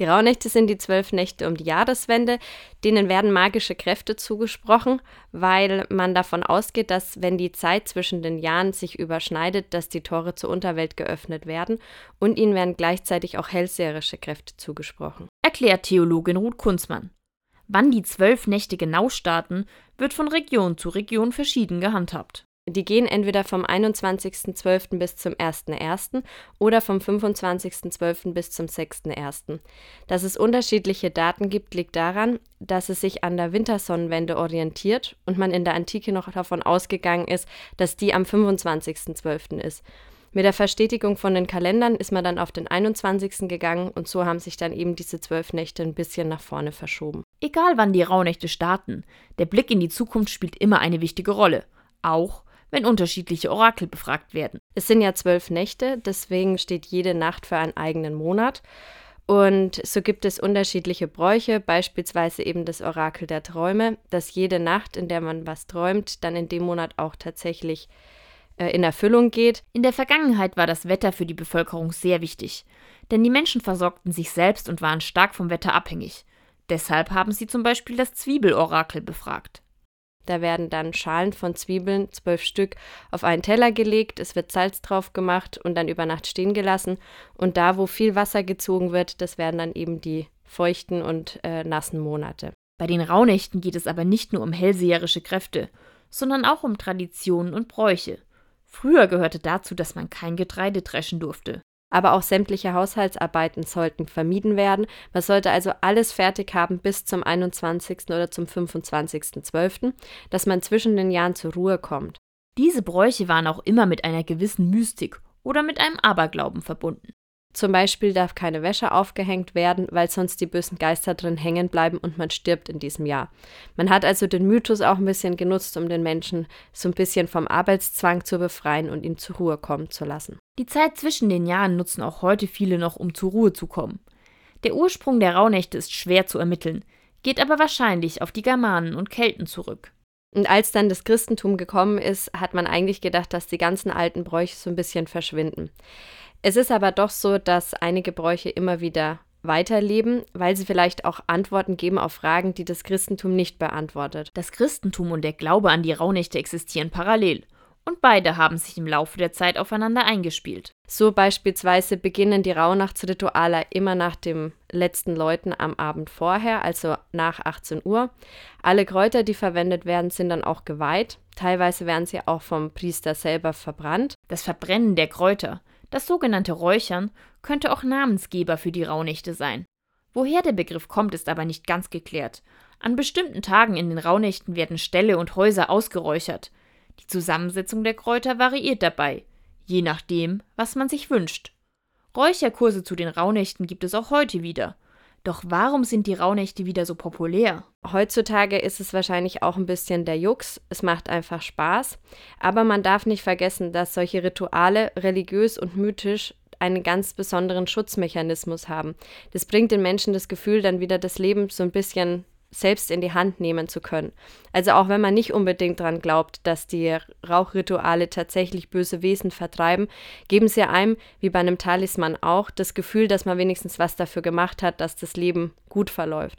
Die Rauhnächte sind die zwölf Nächte um die Jahreswende. Denen werden magische Kräfte zugesprochen, weil man davon ausgeht, dass wenn die Zeit zwischen den Jahren sich überschneidet, dass die Tore zur Unterwelt geöffnet werden und ihnen werden gleichzeitig auch hellseherische Kräfte zugesprochen. Erklärt Theologin Ruth Kunzmann. Wann die zwölf Nächte genau starten, wird von Region zu Region verschieden gehandhabt. Die gehen entweder vom 21.12. bis zum 1.1. oder vom 25.12. bis zum 6.1. Dass es unterschiedliche Daten gibt, liegt daran, dass es sich an der Wintersonnenwende orientiert und man in der Antike noch davon ausgegangen ist, dass die am 25.12. ist. Mit der Verstetigung von den Kalendern ist man dann auf den 21. gegangen und so haben sich dann eben diese zwölf Nächte ein bisschen nach vorne verschoben. Egal wann die Rauhnächte starten, der Blick in die Zukunft spielt immer eine wichtige Rolle. Auch wenn unterschiedliche Orakel befragt werden. Es sind ja zwölf Nächte, deswegen steht jede Nacht für einen eigenen Monat. Und so gibt es unterschiedliche Bräuche, beispielsweise eben das Orakel der Träume, dass jede Nacht, in der man was träumt, dann in dem Monat auch tatsächlich äh, in Erfüllung geht. In der Vergangenheit war das Wetter für die Bevölkerung sehr wichtig, denn die Menschen versorgten sich selbst und waren stark vom Wetter abhängig. Deshalb haben sie zum Beispiel das Zwiebelorakel befragt. Da werden dann Schalen von Zwiebeln, zwölf Stück, auf einen Teller gelegt, es wird Salz drauf gemacht und dann über Nacht stehen gelassen. Und da, wo viel Wasser gezogen wird, das werden dann eben die feuchten und äh, nassen Monate. Bei den Rauhnächten geht es aber nicht nur um hellseherische Kräfte, sondern auch um Traditionen und Bräuche. Früher gehörte dazu, dass man kein Getreide dreschen durfte aber auch sämtliche Haushaltsarbeiten sollten vermieden werden. Man sollte also alles fertig haben bis zum 21. oder zum 25.12., dass man zwischen den Jahren zur Ruhe kommt. Diese Bräuche waren auch immer mit einer gewissen Mystik oder mit einem Aberglauben verbunden. Zum Beispiel darf keine Wäsche aufgehängt werden, weil sonst die bösen Geister drin hängen bleiben und man stirbt in diesem Jahr. Man hat also den Mythos auch ein bisschen genutzt, um den Menschen so ein bisschen vom Arbeitszwang zu befreien und ihn zur Ruhe kommen zu lassen. Die Zeit zwischen den Jahren nutzen auch heute viele noch, um zur Ruhe zu kommen. Der Ursprung der Rauhnächte ist schwer zu ermitteln, geht aber wahrscheinlich auf die Germanen und Kelten zurück. Und als dann das Christentum gekommen ist, hat man eigentlich gedacht, dass die ganzen alten Bräuche so ein bisschen verschwinden. Es ist aber doch so, dass einige Bräuche immer wieder weiterleben, weil sie vielleicht auch Antworten geben auf Fragen, die das Christentum nicht beantwortet. Das Christentum und der Glaube an die Rauhnächte existieren parallel. Und beide haben sich im Laufe der Zeit aufeinander eingespielt. So beispielsweise beginnen die Rauhnachtsrituale immer nach dem letzten Läuten am Abend vorher, also nach 18 Uhr. Alle Kräuter, die verwendet werden, sind dann auch geweiht. Teilweise werden sie auch vom Priester selber verbrannt. Das Verbrennen der Kräuter das sogenannte Räuchern könnte auch Namensgeber für die Rauhnächte sein. Woher der Begriff kommt, ist aber nicht ganz geklärt. An bestimmten Tagen in den Rauhnächten werden Ställe und Häuser ausgeräuchert. Die Zusammensetzung der Kräuter variiert dabei, je nachdem, was man sich wünscht. Räucherkurse zu den Rauhnächten gibt es auch heute wieder. Doch warum sind die Rauhnächte wieder so populär? Heutzutage ist es wahrscheinlich auch ein bisschen der Jux. Es macht einfach Spaß. Aber man darf nicht vergessen, dass solche Rituale religiös und mythisch einen ganz besonderen Schutzmechanismus haben. Das bringt den Menschen das Gefühl, dann wieder das Leben so ein bisschen selbst in die Hand nehmen zu können. Also auch wenn man nicht unbedingt daran glaubt, dass die Rauchrituale tatsächlich böse Wesen vertreiben, geben sie einem, wie bei einem Talisman auch, das Gefühl, dass man wenigstens was dafür gemacht hat, dass das Leben gut verläuft.